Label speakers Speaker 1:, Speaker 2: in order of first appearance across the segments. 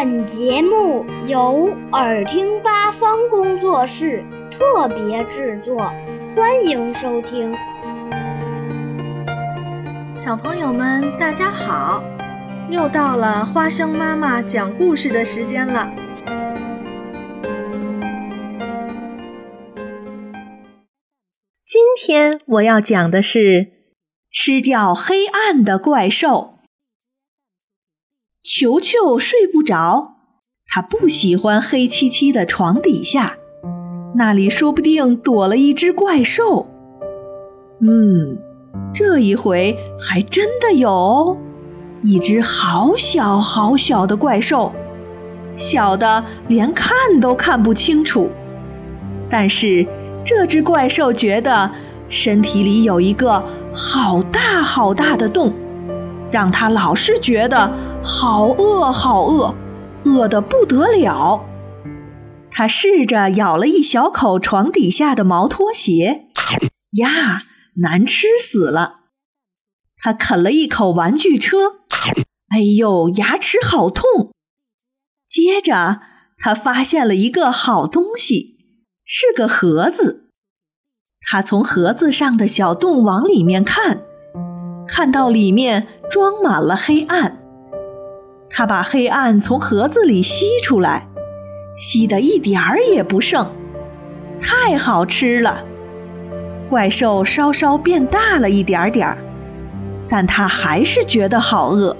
Speaker 1: 本节目由耳听八方工作室特别制作，欢迎收听。
Speaker 2: 小朋友们，大家好！又到了花生妈妈讲故事的时间了。今天我要讲的是吃掉黑暗的怪兽。球球睡不着，他不喜欢黑漆漆的床底下，那里说不定躲了一只怪兽。嗯，这一回还真的有，一只好小好小的怪兽，小的连看都看不清楚。但是这只怪兽觉得身体里有一个好大好大的洞，让他老是觉得。好饿，好饿，饿得不得了。他试着咬了一小口床底下的毛拖鞋，呀，难吃死了。他啃了一口玩具车，哎呦，牙齿好痛。接着，他发现了一个好东西，是个盒子。他从盒子上的小洞往里面看，看到里面装满了黑暗。他把黑暗从盒子里吸出来，吸得一点儿也不剩，太好吃了。怪兽稍稍变大了一点点儿，但他还是觉得好饿。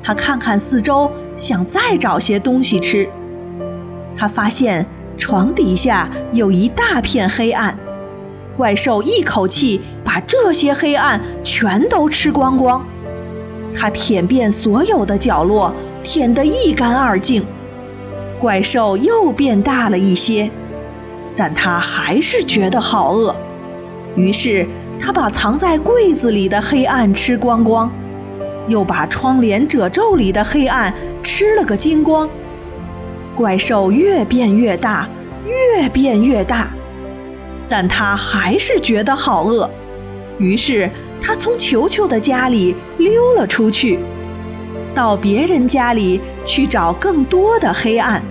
Speaker 2: 他看看四周，想再找些东西吃。他发现床底下有一大片黑暗，怪兽一口气把这些黑暗全都吃光光。它舔遍所有的角落，舔得一干二净。怪兽又变大了一些，但它还是觉得好饿。于是，它把藏在柜子里的黑暗吃光光，又把窗帘褶皱里的黑暗吃了个精光。怪兽越变越大，越变越大，但它还是觉得好饿。于是。他从球球的家里溜了出去，到别人家里去找更多的黑暗。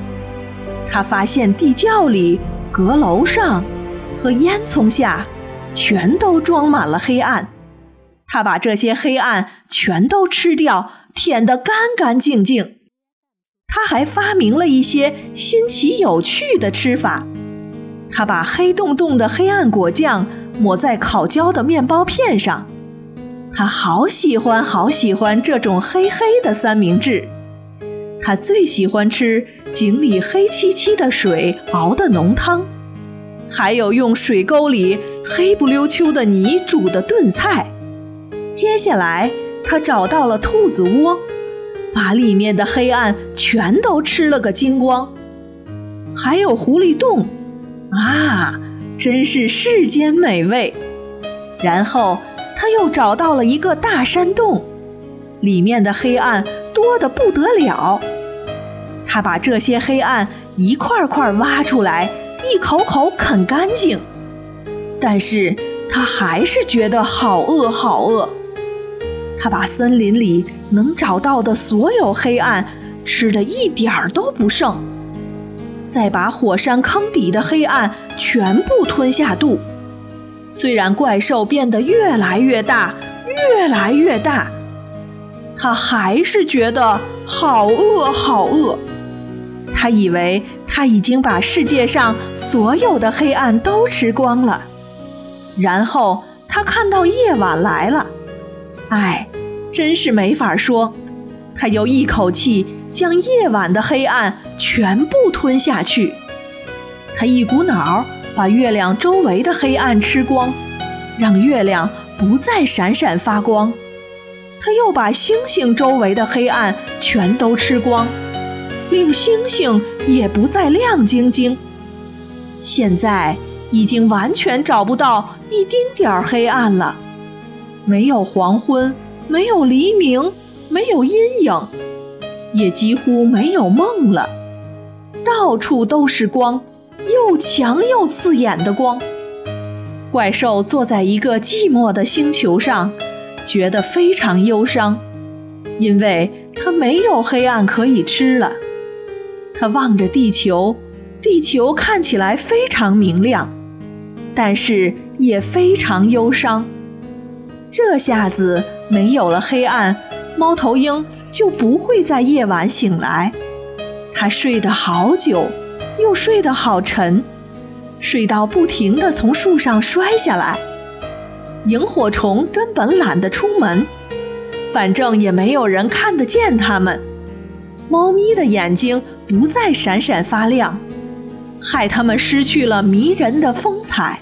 Speaker 2: 他发现地窖里、阁楼上和烟囱下全都装满了黑暗。他把这些黑暗全都吃掉，舔得干干净净。他还发明了一些新奇有趣的吃法。他把黑洞洞的黑暗果酱抹在烤焦的面包片上。他好喜欢，好喜欢这种黑黑的三明治。他最喜欢吃井里黑漆漆的水熬的浓汤，还有用水沟里黑不溜秋的泥煮的炖菜。接下来，他找到了兔子窝，把里面的黑暗全都吃了个精光。还有狐狸洞，啊，真是世间美味。然后。他又找到了一个大山洞，里面的黑暗多得不得了。他把这些黑暗一块块挖出来，一口口啃干净。但是他还是觉得好饿，好饿。他把森林里能找到的所有黑暗吃的一点儿都不剩，再把火山坑底的黑暗全部吞下肚。虽然怪兽变得越来越大，越来越大，他还是觉得好饿，好饿。他以为他已经把世界上所有的黑暗都吃光了。然后他看到夜晚来了，哎，真是没法说。他又一口气将夜晚的黑暗全部吞下去。他一股脑儿。把月亮周围的黑暗吃光，让月亮不再闪闪发光。他又把星星周围的黑暗全都吃光，令星星也不再亮晶晶。现在已经完全找不到一丁点儿黑暗了，没有黄昏，没有黎明，没有阴影，也几乎没有梦了，到处都是光。又强又刺眼的光，怪兽坐在一个寂寞的星球上，觉得非常忧伤。因为它没有黑暗可以吃了。他望着地球，地球看起来非常明亮，但是也非常忧伤。这下子没有了黑暗，猫头鹰就不会在夜晚醒来。它睡得好久，又睡得好沉，睡到不停地从树上摔下来。萤火虫根本懒得出门，反正也没有人看得见它们。猫咪的眼睛不再闪闪发亮，害它们失去了迷人的风采。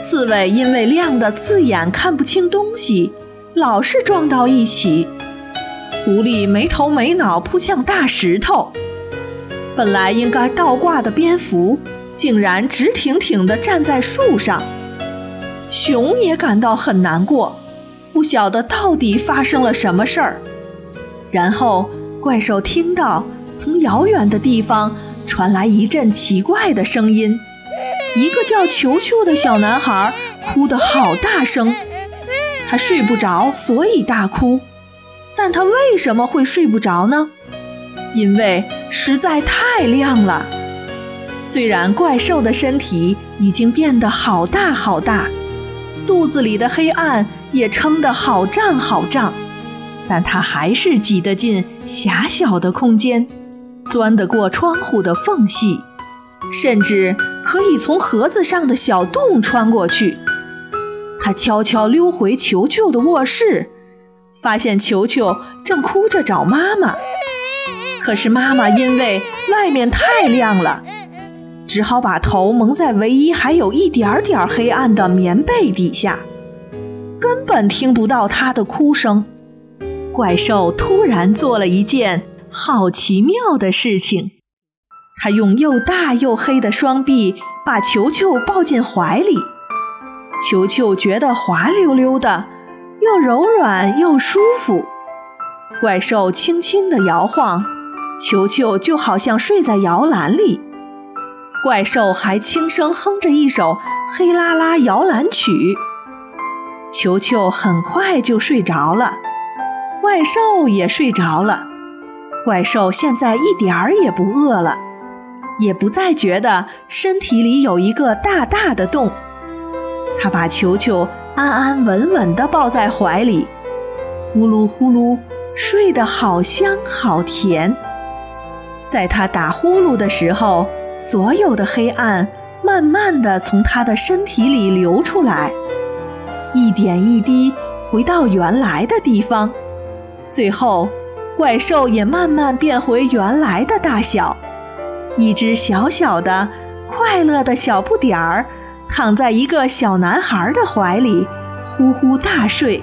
Speaker 2: 刺猬因为亮得刺眼，看不清东西，老是撞到一起。狐狸没头没脑扑向大石头，本来应该倒挂的蝙蝠，竟然直挺挺地站在树上。熊也感到很难过，不晓得到底发生了什么事儿。然后怪兽听到从遥远的地方传来一阵奇怪的声音。一个叫球球的小男孩哭得好大声，他睡不着，所以大哭。但他为什么会睡不着呢？因为实在太亮了。虽然怪兽的身体已经变得好大好大，肚子里的黑暗也撑得好胀好胀，但他还是挤得进狭小的空间，钻得过窗户的缝隙。甚至可以从盒子上的小洞穿过去。他悄悄溜回球球的卧室，发现球球正哭着找妈妈。可是妈妈因为外面太亮了，只好把头蒙在唯一还有一点点黑暗的棉被底下，根本听不到她的哭声。怪兽突然做了一件好奇妙的事情。他用又大又黑的双臂把球球抱进怀里，球球觉得滑溜溜的，又柔软又舒服。怪兽轻轻地摇晃，球球就好像睡在摇篮里。怪兽还轻声哼着一首《黑啦啦摇篮曲》，球球很快就睡着了，怪兽也睡着了。怪兽现在一点儿也不饿了。也不再觉得身体里有一个大大的洞，他把球球安安稳稳地抱在怀里，呼噜呼噜睡得好香好甜。在他打呼噜的时候，所有的黑暗慢慢地从他的身体里流出来，一点一滴回到原来的地方，最后怪兽也慢慢变回原来的大小。一只小小的、快乐的小不点儿，躺在一个小男孩的怀里，呼呼大睡。